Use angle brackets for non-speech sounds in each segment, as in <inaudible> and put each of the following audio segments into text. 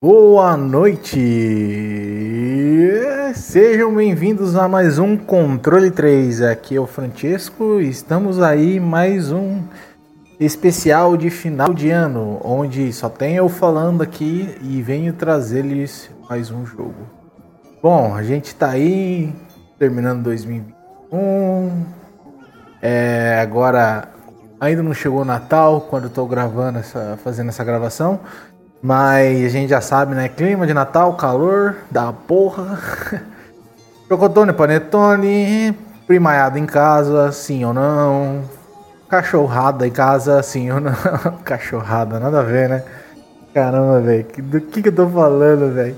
Boa noite! Sejam bem-vindos a mais um Controle 3. Aqui é o Francesco e estamos aí mais um especial de final de ano, onde só tem eu falando aqui e venho trazer-lhes mais um jogo. Bom, a gente tá aí terminando 2021. É, agora ainda não chegou o Natal quando eu tô gravando essa, fazendo essa gravação. Mas a gente já sabe, né? Clima de Natal, calor da porra. <laughs> Chocotone, panetone, primaiado em casa, sim ou não. Cachorrada em casa, sim ou não. <laughs> Cachorrada, nada a ver, né? Caramba, velho. Do que, que eu tô falando, velho?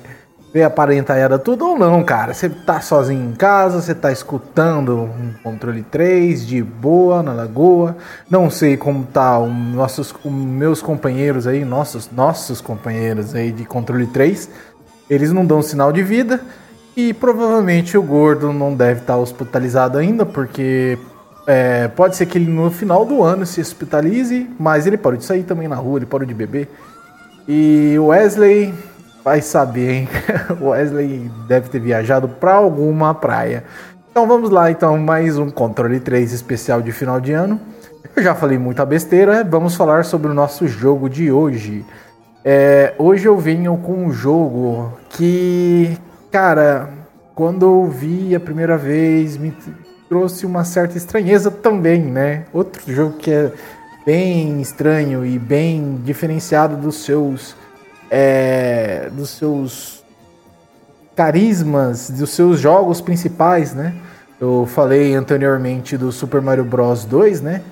Ver a parentaiada tudo ou não, cara. Você tá sozinho em casa, você tá escutando um controle 3 de boa na lagoa. Não sei como tá os nossos os meus companheiros aí, nossos nossos companheiros aí de controle 3. Eles não dão sinal de vida e provavelmente o gordo não deve estar tá hospitalizado ainda, porque é, pode ser que ele no final do ano se hospitalize, mas ele parou de sair também na rua, ele parou de beber. E o Wesley Vai saber, hein? <laughs> Wesley deve ter viajado para alguma praia. Então vamos lá, então, mais um controle 3 especial de final de ano. Eu já falei muita besteira, vamos falar sobre o nosso jogo de hoje. É, hoje eu venho com um jogo que, cara, quando eu vi a primeira vez, me trouxe uma certa estranheza também, né? Outro jogo que é bem estranho e bem diferenciado dos seus é, dos seus carismas, dos seus jogos principais, né? Eu falei anteriormente do Super Mario Bros 2, né?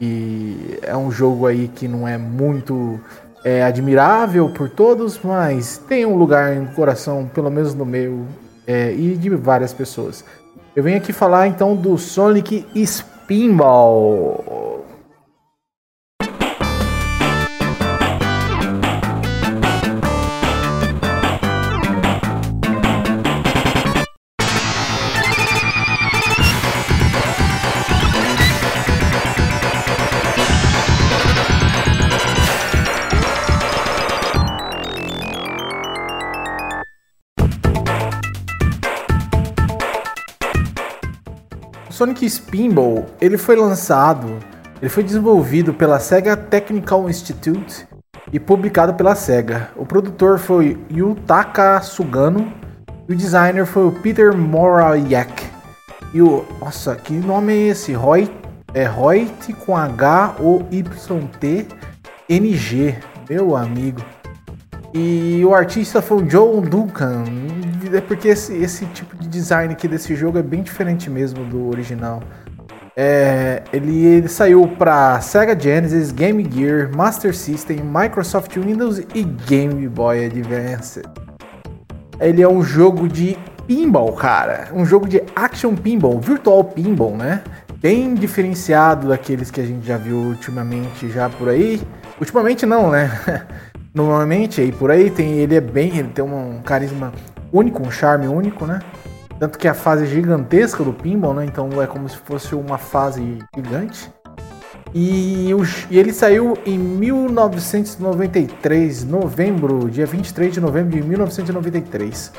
E é um jogo aí que não é muito é, admirável por todos, mas tem um lugar no coração, pelo menos no meu, é, e de várias pessoas. Eu venho aqui falar então do Sonic Spinball. Sonic Spinball, ele foi lançado, ele foi desenvolvido pela Sega Technical Institute e publicado pela Sega. O produtor foi Yutaka Sugano e o designer foi o Peter Morayak. E o, nossa, que nome é esse? Roy, é Royt com H O Y T N G, meu amigo. E o artista foi o Joe Duncan. É porque esse, esse tipo de design aqui desse jogo é bem diferente mesmo do original. É, ele, ele, saiu para Sega Genesis, Game Gear, Master System, Microsoft Windows e Game Boy Advance. Ele é um jogo de pinball, cara. Um jogo de action pinball, virtual pinball, né? Bem diferenciado daqueles que a gente já viu ultimamente já por aí. Ultimamente não, né? <laughs> Normalmente aí por aí tem ele é bem, ele tem um carisma único, um charme único, né? Tanto que a fase gigantesca do pinball, né? Então é como se fosse uma fase gigante. E, o, e, ele saiu em 1993, novembro, dia 23 de novembro de 1993.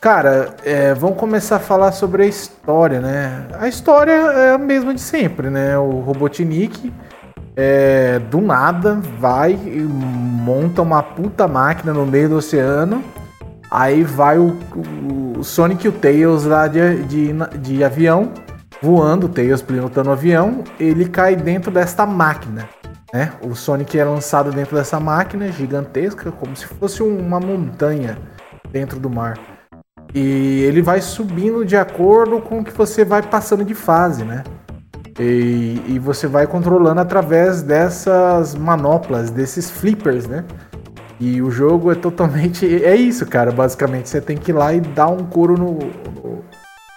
Cara, é, vamos começar a falar sobre a história, né? A história é a mesma de sempre, né? O Robotnik é, do nada vai e monta uma puta máquina no meio do oceano. Aí vai o, o Sonic e o Tails lá de, de, de avião, voando, o Tails pilotando o avião, ele cai dentro desta máquina. Né? O Sonic é lançado dentro dessa máquina gigantesca, como se fosse uma montanha dentro do mar. E ele vai subindo de acordo com que você vai passando de fase, né? E, e, você vai controlando através dessas manoplas, desses flippers, né? E o jogo é totalmente. É isso, cara. Basicamente, você tem que ir lá e dar um couro no, no,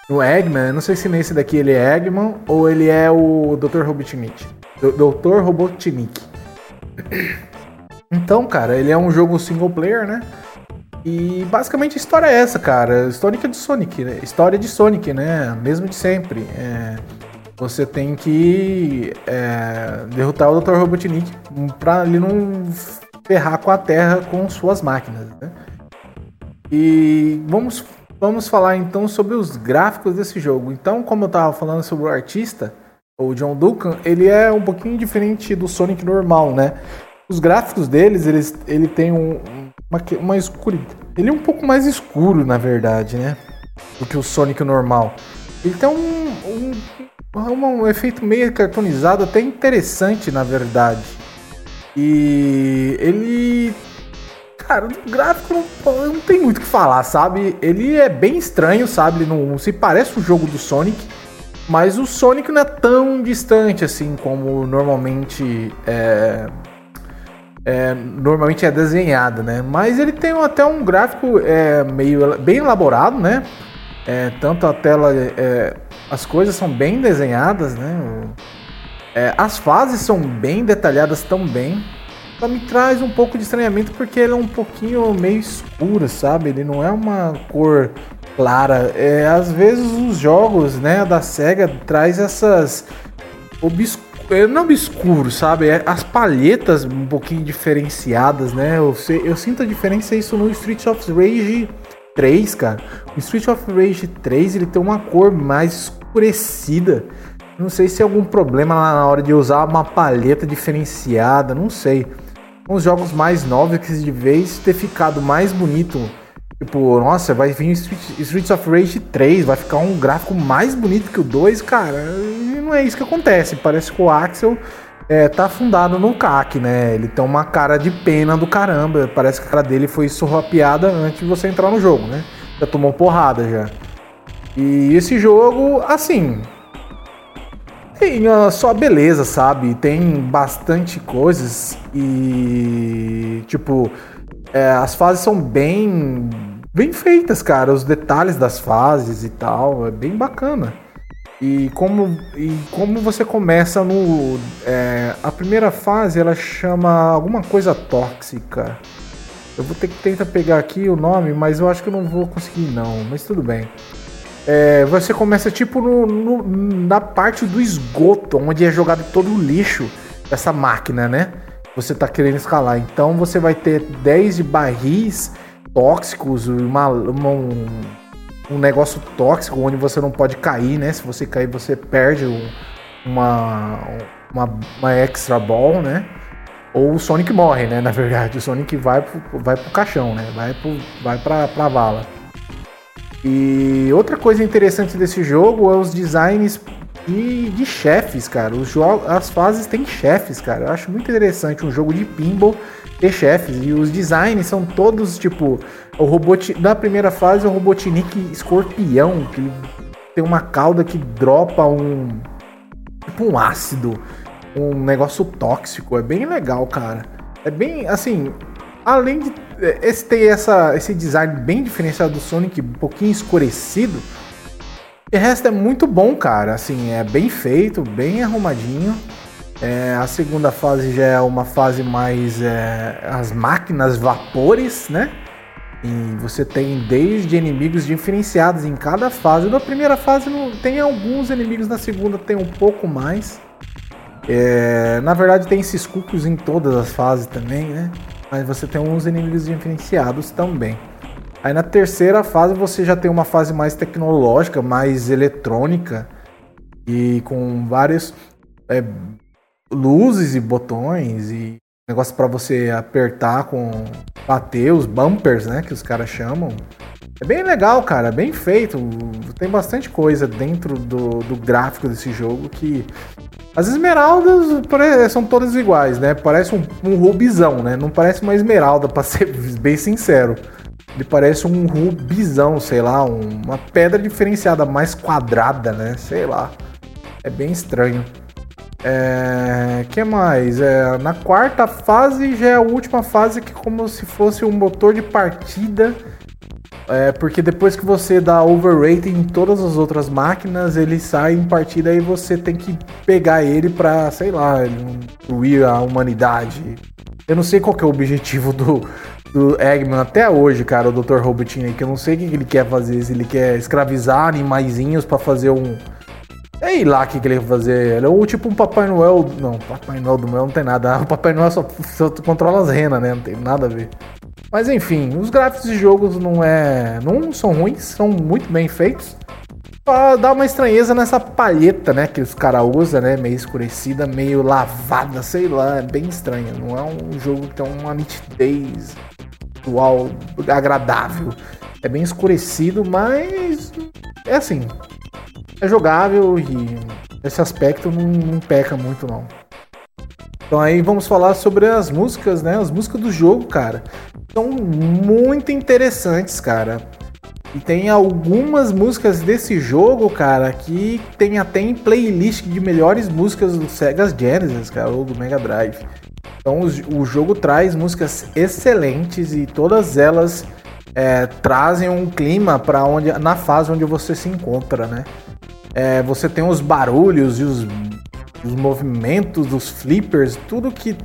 no Eggman. Eu não sei se nesse daqui ele é Eggman ou ele é o Dr. Robotnik. Dr. Robotnik. Então, cara, ele é um jogo single player, né? E basicamente a história é essa, cara. História de Sonic, né? História de Sonic, né? Mesmo de sempre. É... Você tem que é... derrotar o Dr. Robotnik pra ele não ferrar com a Terra com suas máquinas, né? E vamos, vamos falar então sobre os gráficos desse jogo. Então, como eu tava falando sobre o artista, o John Duncan, ele é um pouquinho diferente do Sonic normal, né? Os gráficos deles, eles, ele tem um, uma, uma escuridão. Ele é um pouco mais escuro, na verdade, né? Do que o Sonic normal. Ele tem um, um, um, um efeito meio cartonizado, até interessante, na verdade. E ele. Cara, o gráfico não, não tem muito o que falar, sabe? Ele é bem estranho, sabe? Ele não se parece o jogo do Sonic. Mas o Sonic não é tão distante assim como normalmente é, é, normalmente é desenhado, né? Mas ele tem até um gráfico é, meio bem elaborado, né? É, tanto a tela, é, as coisas são bem desenhadas, né? É, as fases são bem detalhadas também. Só me traz um pouco de estranhamento porque ele é um pouquinho meio escuro, sabe? Ele não é uma cor clara. É, às vezes os jogos, né, da Sega traz essas obscuras é, não obscuro, sabe? É as palhetas um pouquinho diferenciadas, né? Eu, eu sinto a diferença isso no Street of Rage 3, cara. O Street of Rage 3 ele tem uma cor mais escurecida. Não sei se é algum problema lá na hora de usar uma palheta diferenciada, não sei. Os jogos mais novos que de vez ter ficado mais bonito. Tipo, nossa, vai vir Street, Streets of Rage 3, vai ficar um gráfico mais bonito que o 2, cara não é isso que acontece. Parece que o Axel é, tá afundado no CAC, né? Ele tem uma cara de pena do caramba. Parece que a cara dele foi sorrapeada antes de você entrar no jogo, né? Já tomou porrada já. E esse jogo, assim. Tem a sua beleza, sabe? Tem bastante coisas e. Tipo. É, as fases são bem. Bem feitas, cara. Os detalhes das fases e tal. É bem bacana. E como, e como você começa no. É, a primeira fase ela chama alguma coisa tóxica. Eu vou ter que tentar pegar aqui o nome, mas eu acho que eu não vou conseguir não, mas tudo bem. É, você começa tipo no, no, na parte do esgoto, onde é jogado todo o lixo dessa máquina, né? Você tá querendo escalar. Então você vai ter 10 de barris tóxicos, uma, uma um, um negócio tóxico onde você não pode cair, né? Se você cair, você perde uma, uma, uma extra ball, né? Ou o Sonic morre, né? <laughs> Na verdade, o Sonic vai pro, vai pro caixão, né? Vai, pro, vai pra, pra vala. E outra coisa interessante desse jogo é os designs de, de chefes, cara. Os as fases têm chefes, cara. Eu acho muito interessante um jogo de pinball ter chefes. E os designs são todos, tipo, o robot. Na primeira fase, o Robotnik escorpião, que tem uma cauda que dropa um. Tipo um ácido. Um negócio tóxico. É bem legal, cara. É bem assim. Além de esse ter essa, esse design bem diferenciado do Sonic, um pouquinho escurecido. O resto é muito bom, cara. Assim, é bem feito, bem arrumadinho. É, a segunda fase já é uma fase mais é, as máquinas vapores, né? E você tem desde inimigos diferenciados em cada fase. Na primeira fase não, tem alguns inimigos, na segunda tem um pouco mais. É, na verdade tem esses cucos em todas as fases também, né? Mas você tem uns inimigos diferenciados também. Aí na terceira fase você já tem uma fase mais tecnológica, mais eletrônica e com vários é, luzes e botões e negócio para você apertar com bater os bumpers, né, que os caras chamam. É bem legal, cara, bem feito. Tem bastante coisa dentro do, do gráfico desse jogo que as esmeraldas são todas iguais, né? Parece um, um rubizão, né? Não parece uma esmeralda, para ser bem sincero. Ele parece um rubizão, sei lá, uma pedra diferenciada mais quadrada, né? Sei lá. É bem estranho. É, que mais? É, na quarta fase já é a última fase que como se fosse um motor de partida. É, porque depois que você dá overrating em todas as outras máquinas, ele sai em partida e você tem que pegar ele pra, sei lá, destruir a humanidade. Eu não sei qual é o objetivo do, do Eggman até hoje, cara, o Dr. Robotnik, que eu não sei o que ele quer fazer, se ele quer escravizar animaizinhos para fazer um Sei lá o que, ele ia fazer. Ele é o tipo um Papai Noel. Não, Papai Noel do meu não tem nada. O <laughs> Papai Noel só, só controla as renas, né? Não tem nada a ver. Mas enfim, os gráficos de jogos não é. não são ruins, são muito bem feitos. Só dá uma estranheza nessa palheta, né? Que os caras usam, né? Meio escurecida, meio lavada, sei lá, é bem estranho. Não é um jogo que tem uma nitidez visual agradável. É bem escurecido, mas é assim, é jogável e esse aspecto não, não peca muito não. Então aí vamos falar sobre as músicas, né? As músicas do jogo, cara. São muito interessantes, cara. E tem algumas músicas desse jogo, cara, que tem até em playlist de melhores músicas do Sega Genesis, cara, ou do Mega Drive. Então o, jogo traz músicas excelentes e todas elas é, trazem um clima para onde na fase onde você se encontra, né? É, você tem os barulhos e os, os movimentos dos flippers, tudo que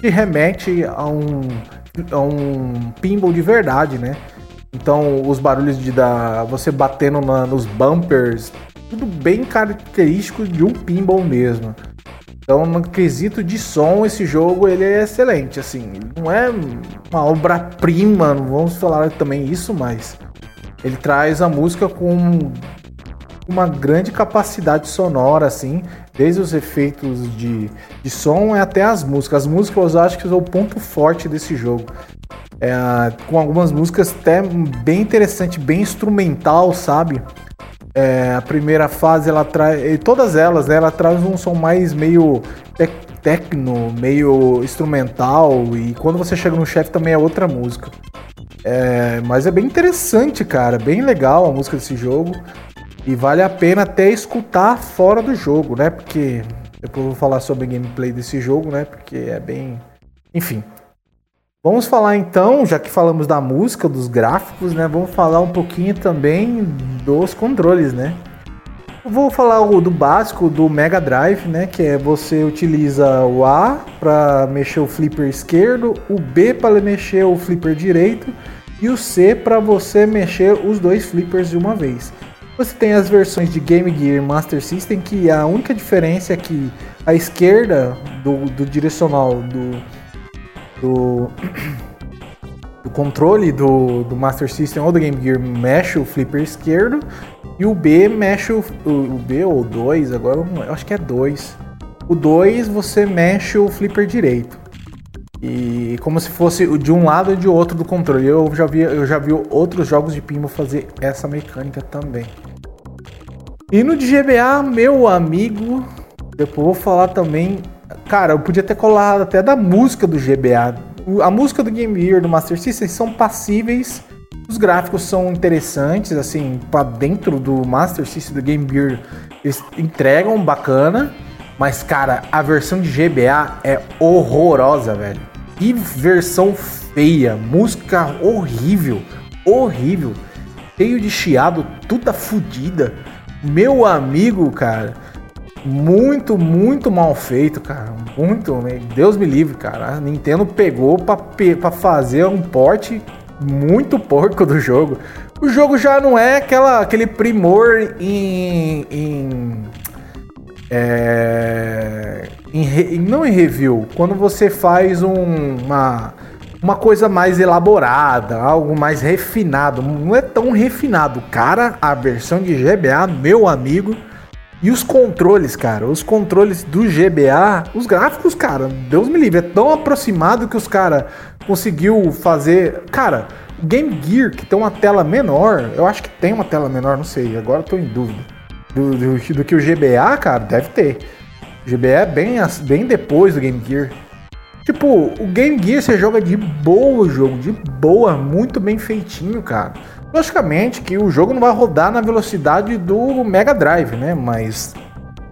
te remete a um, a um pinball de verdade, né? Então, os barulhos de da, você batendo na, nos bumpers, tudo bem característico de um pinball mesmo. Então, no quesito de som, esse jogo ele é excelente. Assim, não é uma obra-prima, não vamos falar também isso, mas ele traz a música com uma grande capacidade sonora, assim, desde os efeitos de, de som até as músicas. As músicas eu acho que são o ponto forte desse jogo. É, com algumas músicas até bem interessante, bem instrumental, sabe? É, a primeira fase ela traz. Todas elas, né? Ela traz um som mais meio tec techno, meio instrumental. E quando você chega no chefe também é outra música. É, mas é bem interessante, cara. Bem legal a música desse jogo. E vale a pena até escutar fora do jogo, né? Porque depois eu vou falar sobre gameplay desse jogo, né? Porque é bem. Enfim. Vamos falar então, já que falamos da música, dos gráficos, né? Vamos falar um pouquinho também dos controles, né? Vou falar o do básico do Mega Drive, né? Que é você utiliza o A para mexer o flipper esquerdo, o B para mexer o flipper direito e o C para você mexer os dois flippers de uma vez. Você tem as versões de Game Gear e Master System, que a única diferença é que a esquerda do, do direcional do, do, do controle do, do, Master System ou do Game Gear mexe o flipper esquerdo e o B mexe o, o, B ou 2, agora eu acho que é 2. O 2 você mexe o flipper direito. E como se fosse de um lado e de outro do controle. Eu já vi, eu já vi outros jogos de pinball fazer essa mecânica também. E no de GBA, meu amigo, depois vou falar também. Cara, eu podia ter colado até da música do GBA. A música do Game Gear, do Master System, são passíveis. Os gráficos são interessantes, assim, para dentro do Master System do Game Gear, eles entregam bacana. Mas, cara, a versão de GBA é horrorosa, velho. Que versão feia, música horrível, horrível, cheio de chiado, toda fodida. Meu amigo, cara, muito, muito mal feito, cara. Muito, Deus me livre, cara. A Nintendo pegou pra fazer um porte muito porco do jogo. O jogo já não é aquela, aquele primor em, em é, em, não em review, quando você faz um, uma, uma coisa mais elaborada, algo mais refinado, não é tão refinado. Cara, a versão de GBA, meu amigo, e os controles, cara, os controles do GBA, os gráficos, cara, Deus me livre, é tão aproximado que os cara conseguiu fazer, cara, o Game Gear que tem uma tela menor, eu acho que tem uma tela menor, não sei, agora eu tô em dúvida. Do, do, do que o GBA, cara, deve ter. GBA é bem, bem depois do Game Gear. Tipo, o Game Gear você joga de boa o jogo, de boa, muito bem feitinho, cara. Logicamente que o jogo não vai rodar na velocidade do Mega Drive, né? Mas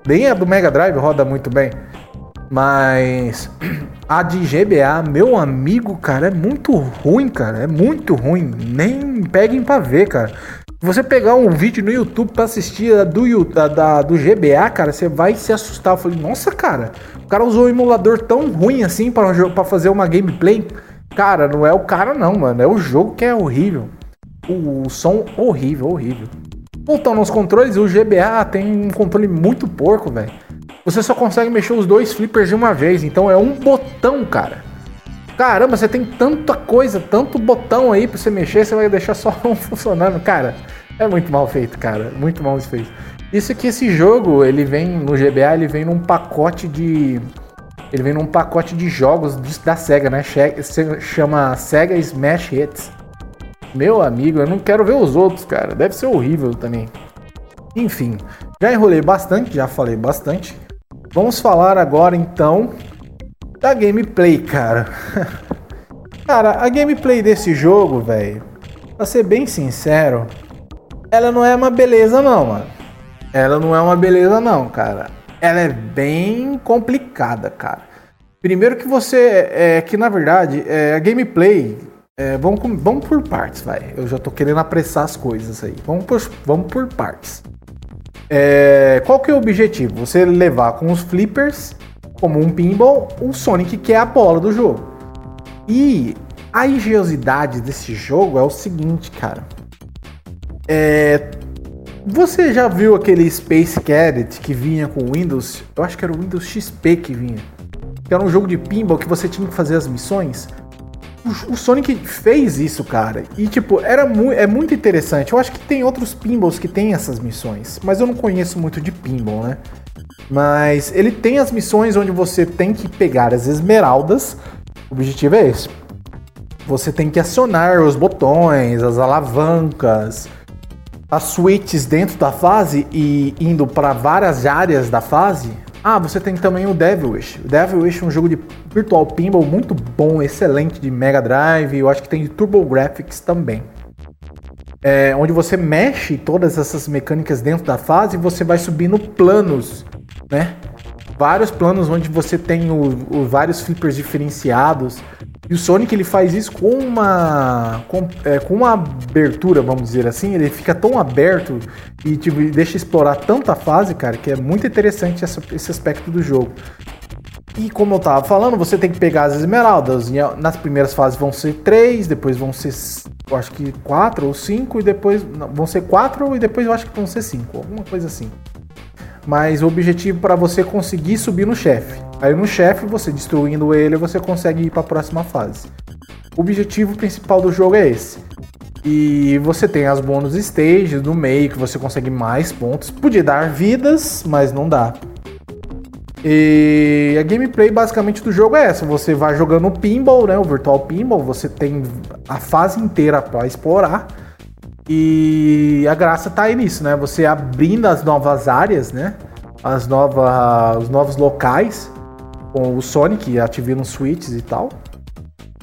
bem a do Mega Drive roda muito bem. Mas a de GBA, meu amigo, cara, é muito ruim, cara. É muito ruim. Nem peguem pra ver, cara. Você pegar um vídeo no YouTube pra assistir a do, da, da, do GBA, cara, você vai se assustar. Eu falei, nossa, cara, o cara usou um emulador tão ruim assim para fazer uma gameplay. Cara, não é o cara não, mano. É o jogo que é horrível. O, som horrível, horrível. Voltando aos controles, o GBA tem um controle muito porco, velho. Você só consegue mexer os dois flippers de uma vez, então é um botão, cara. Caramba, você tem tanta coisa, tanto botão aí pra você mexer, você vai deixar só <laughs> um funcionando. Cara, é muito mal feito, cara. Muito mal feito. Isso que esse jogo, ele vem no GBA, ele vem num pacote de. Ele vem num pacote de jogos da SEGA, né? Chama SEGA Smash Hits. Meu amigo, eu não quero ver os outros, cara. Deve ser horrível também. Enfim, já enrolei bastante, já falei bastante. Vamos falar agora então da gameplay, cara. <laughs> cara, a gameplay desse jogo, velho, pra ser bem sincero, ela não é uma beleza não, mano. Ela não é uma beleza não, cara. Ela é bem complicada, cara. Primeiro que você, é que na verdade, é, a gameplay é, vamos, vamos por partes, vai. Eu já tô querendo apressar as coisas aí. Vamos por, vamos por partes. É, qual que é o objetivo? Você levar com os flippers, como um pinball, o Sonic que é a bola do jogo. E a engenhosidade desse jogo é o seguinte, cara. É, você já viu aquele Space Cadet que vinha com o Windows? Eu acho que era o Windows XP que vinha. Que era um jogo de pinball que você tinha que fazer as missões o, Sonic fez isso, cara. E, tipo, era mu é muito interessante. Eu acho que tem outros pinballs que tem essas missões. Mas eu não conheço muito de pinball, né? Mas ele tem as missões onde você tem que pegar as esmeraldas. O objetivo é esse. Você tem que acionar os botões, as alavancas, as switches dentro da fase e indo para várias áreas da fase ah, você tem também o Devil Wish. O Devil Wish é um jogo de Virtual Pinball muito bom, excelente de Mega Drive. Eu acho que tem de Turbo Graphics também. É, onde você mexe todas essas mecânicas dentro da fase e você vai subindo planos, né? Vários planos onde você tem o, o vários flippers diferenciados e o Sonic ele faz isso com uma com, é, com uma abertura, vamos dizer assim, ele fica tão aberto e tipo, deixa explorar tanta fase, cara, que é muito interessante essa, esse aspecto do jogo. E como eu tava falando, você tem que pegar as esmeraldas. Nas primeiras fases vão ser três, depois vão ser, eu acho que quatro ou cinco, e depois não, vão ser quatro e depois eu acho que vão ser cinco, alguma coisa assim. Mas o objetivo para você conseguir subir no chefe. Aí no chefe, você destruindo ele, você consegue ir para a próxima fase. O objetivo principal do jogo é esse. E você tem as bônus stages no meio que você consegue mais pontos. Podia dar vidas, mas não dá. E a gameplay basicamente do jogo é essa: você vai jogando o pinball, né, o virtual pinball, você tem a fase inteira para explorar. E a graça tá aí nisso, né? Você abrindo as novas áreas, né? As novas, os novos locais com o Sonic ativando switches e tal.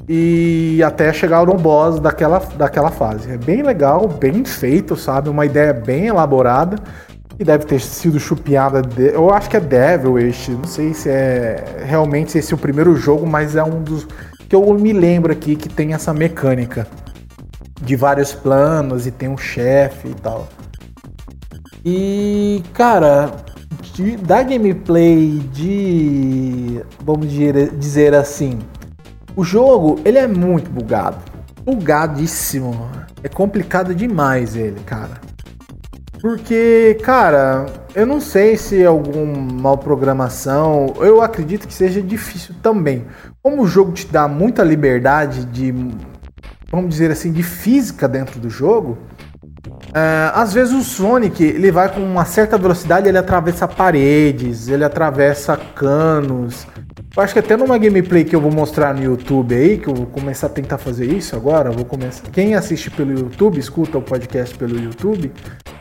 E até chegar no boss daquela, daquela fase. É bem legal, bem feito, sabe? Uma ideia bem elaborada. E deve ter sido chupiada. De... Eu acho que é Devil este. Não sei se é realmente esse é o primeiro jogo, mas é um dos que eu me lembro aqui que tem essa mecânica de vários planos e tem um chefe e tal. E, cara, de, da gameplay de. Vamos dizer assim. O jogo, ele é muito bugado. Bugadíssimo. É complicado demais ele, cara. Porque, cara, eu não sei se é alguma programação. Eu acredito que seja difícil também. Como o jogo te dá muita liberdade de, vamos dizer assim, de física dentro do jogo, é, às vezes o Sonic ele vai com uma certa velocidade, ele atravessa paredes, ele atravessa canos. Eu acho que até numa gameplay que eu vou mostrar no YouTube aí, que eu vou começar a tentar fazer isso agora, vou começar. Quem assiste pelo YouTube, escuta o podcast pelo YouTube,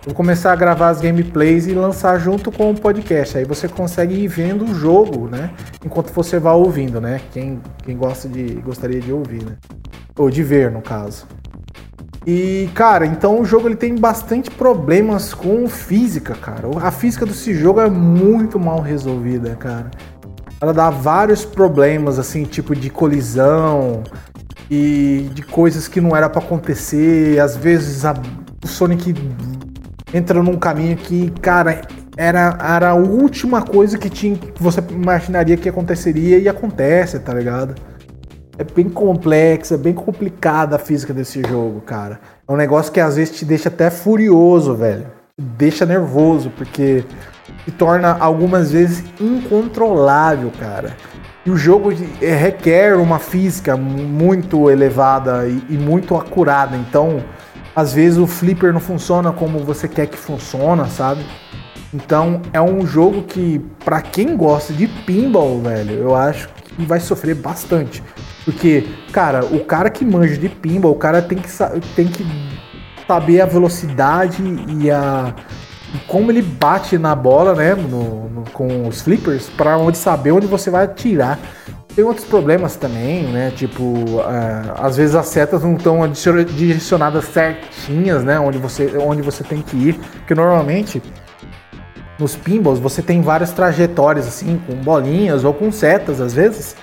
vou começar a gravar as gameplays e lançar junto com o podcast. Aí você consegue ir vendo o jogo, né? Enquanto você vai ouvindo, né? Quem, quem gosta de gostaria de ouvir, né? Ou de ver, no caso. E, cara, então o jogo ele tem bastante problemas com física, cara. A física desse jogo é muito mal resolvida, cara. Ela dá vários problemas, assim, tipo de colisão e de coisas que não era para acontecer. Às vezes a, o Sonic entra num caminho que, cara, era, era a última coisa que tinha que você imaginaria que aconteceria e acontece, tá ligado? É bem complexa, é bem complicada a física desse jogo, cara. É um negócio que às vezes te deixa até furioso, velho. Te deixa nervoso, porque se torna algumas vezes incontrolável, cara. E o jogo é, requer uma física muito elevada e, e muito acurada. Então, às vezes o flipper não funciona como você quer que funciona, sabe? Então é um jogo que, para quem gosta de pinball, velho, eu acho que vai sofrer bastante. Porque, cara, o cara que manja de pinball, o cara tem que, tem que saber a velocidade e a. E como ele bate na bola, né? No, no, com os flippers, para onde saber onde você vai atirar. Tem outros problemas também, né? Tipo, uh, às vezes as setas não estão direcionadas certinhas, né? Onde você, onde você tem que ir. Porque normalmente nos pinballs você tem várias trajetórias assim, com bolinhas ou com setas às vezes,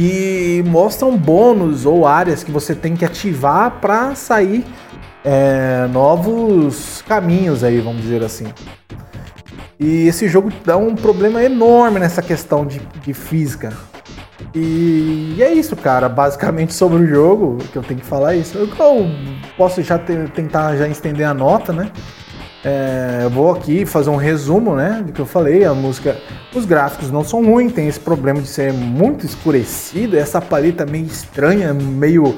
que mostram bônus ou áreas que você tem que ativar para sair é, novos caminhos aí, vamos dizer assim. E esse jogo dá um problema enorme nessa questão de, de física. E, e, é isso, cara. Basicamente sobre o jogo, que eu tenho que falar é isso. Eu, eu posso já ter, tentar já estender a nota, né? É, eu vou aqui fazer um resumo, né, do que eu falei. A música, os gráficos não são ruins, tem esse problema de ser muito escurecido, essa paleta meio estranha, meio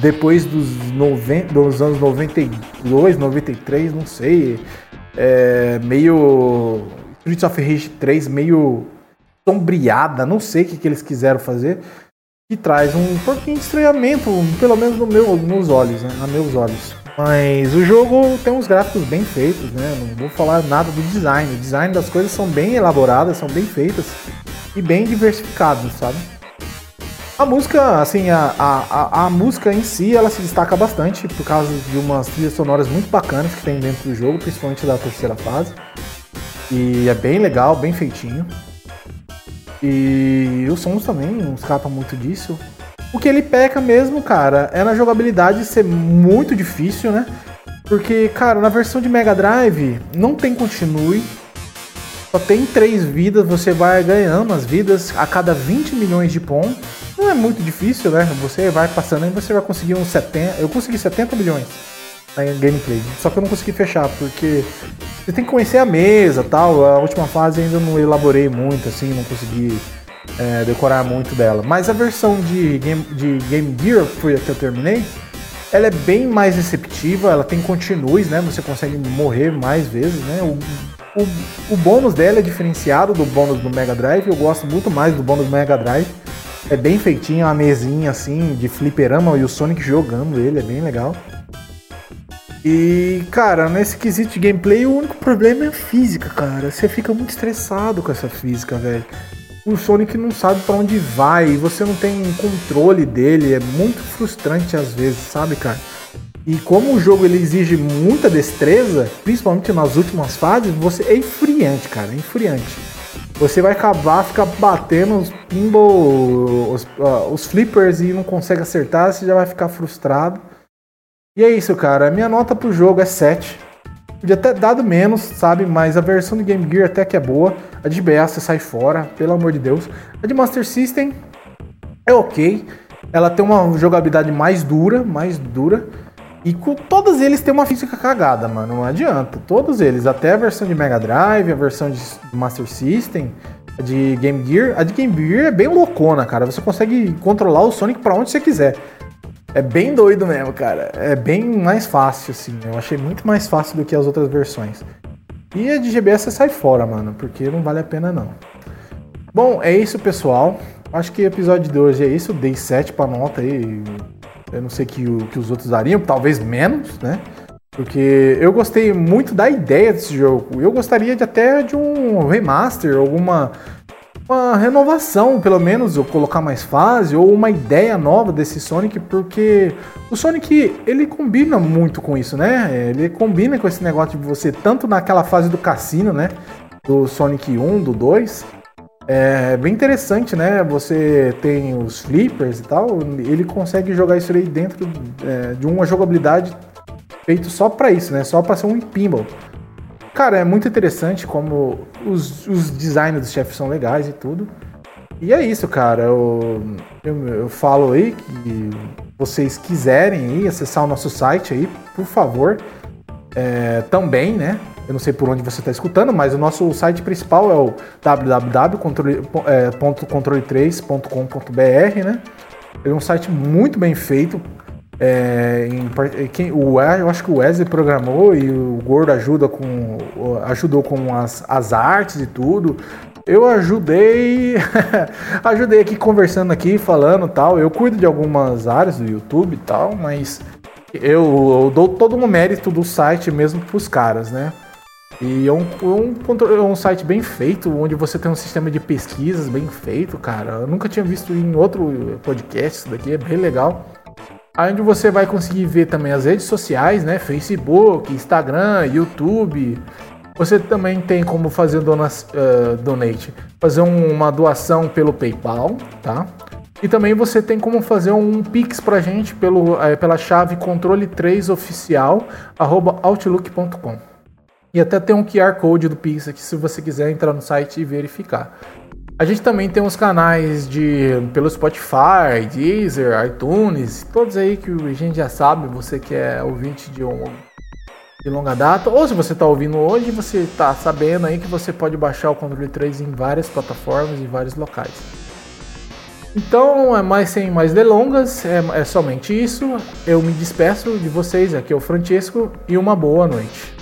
depois dos, 90, dos anos 92, 93, não sei, é, meio Streets of Rage 3 meio sombreada, não sei o que, que eles quiseram fazer, que traz um pouquinho de estranhamento, pelo menos no meu, nos olhos, né, a meus olhos. Mas o jogo tem uns gráficos bem feitos, né? Não vou falar nada do design. O design das coisas são bem elaboradas, são bem feitas e bem diversificadas, sabe? A música, assim, a, a, a, música em si, ela se destaca bastante por causa de umas trilhas sonoras muito bacanas que tem dentro do jogo, principalmente da terceira fase. E é bem legal, bem feitinho. E os sons também não escapam muito disso. O que ele peca mesmo, cara, é na jogabilidade ser muito difícil, né? Porque, cara, na versão de Mega Drive não tem continue. Só tem três vidas, você vai ganhando as vidas a cada 20 milhões de pontos. Não é muito difícil, né? Você vai passando e você vai conseguir uns 70. Eu consegui 70 milhões na gameplay. Só que eu não consegui fechar, porque você tem que conhecer a mesa tal. A última fase ainda não elaborei muito, assim, não consegui é, decorar muito dela. Mas a versão de Game, de Game Gear, que foi a que eu terminei, ela é bem mais receptiva, ela tem continues, né? Você consegue morrer mais vezes, né? O, o, o bônus dela é diferenciado do bônus do Mega Drive, eu gosto muito mais do bônus do Mega Drive. É bem feitinho, uma mesinha assim de fliperama e o Sonic jogando ele, é bem legal. E, cara, nesse quesito de gameplay, o único problema é a física, cara. Você fica muito estressado com essa física, velho o Sonic não sabe para onde vai e você não tem controle dele, é muito frustrante às vezes, sabe, cara? E como o jogo ele exige muita destreza, principalmente nas últimas fases, você é infuriante, cara, é infuriante. Você vai acabar ficar batendo os pinball, os, uh, os flippers e não consegue acertar, você já vai ficar frustrado. E é isso, cara. A minha nota pro jogo é 7. Podia ter dado menos, sabe? Mas a versão de Game Gear até que é boa. A de BA você sai fora, pelo amor de Deus. A de Master System é ok. Ela tem uma jogabilidade mais dura, mais dura. E com todos eles tem uma física cagada, mano. Não adianta. Todos eles. Até a versão de Mega Drive, a versão de Master System, a de Game Gear. A de Game Gear é bem loucona, cara. Você consegue controlar o Sonic para onde você quiser. É bem doido mesmo, cara. É bem mais fácil, assim. Eu achei muito mais fácil do que as outras versões. E a de GBS sai fora, mano, porque não vale a pena não. Bom, é isso, pessoal. Acho que o episódio de hoje é isso. Dei 7 pra nota aí. Eu não sei que, que os outros dariam, talvez menos, né? Porque eu gostei muito da ideia desse jogo. Eu gostaria de até de um remaster, alguma uma renovação, pelo menos, ou colocar mais fase, ou uma ideia nova desse Sonic, porque o Sonic, ele combina muito com isso, né? Ele combina com esse negócio de você, tanto naquela fase do cassino, né? Do Sonic 1, do 2. É bem interessante, né? Você tem os flippers e tal, ele consegue jogar isso aí dentro é, de uma jogabilidade feito só para isso, né? Só para ser um pinball. Cara, é muito interessante como os, os designs dos chefes são legais e tudo. E é isso, cara. Eu, eu, eu, falo aí que vocês quiserem ir acessar o nosso site aí, por favor. É, também, né? Eu não sei por onde você está escutando, mas o nosso site principal é o www.controle3.com.br, né? Ele é um site muito bem feito, é, em, quem, o, eu acho que o Wesley programou e o Gordo ajuda com, ajudou com as, as artes e tudo. Eu ajudei, <laughs> ajudei aqui conversando aqui, falando tal. Eu cuido de algumas áreas do YouTube e tal, mas eu, eu dou todo o mérito do site mesmo pros caras, né? E é um, um, é um site bem feito, onde você tem um sistema de pesquisas bem feito, cara. Eu nunca tinha visto em outro podcast isso daqui, é bem legal onde você vai conseguir ver também as redes sociais, né? Facebook, Instagram, YouTube. Você também tem como fazer dona, uh, donate, fazer um, uma doação pelo PayPal, tá? E também você tem como fazer um Pix pra gente pelo, uh, pela chave controle3oficial@outlook.com. E até tem um QR Code do Pix aqui se você quiser entrar no site e verificar. A gente também tem os canais de pelo Spotify, Deezer, iTunes, todos aí que a gente já sabe, você que é ouvinte de um de longa data, ou se você está ouvindo hoje, você está sabendo aí que você pode baixar o controle 3 em várias plataformas e vários locais. Então, é mais sem mais delongas, é, é somente isso. Eu me despeço de vocês, aqui é o Francesco e uma boa noite.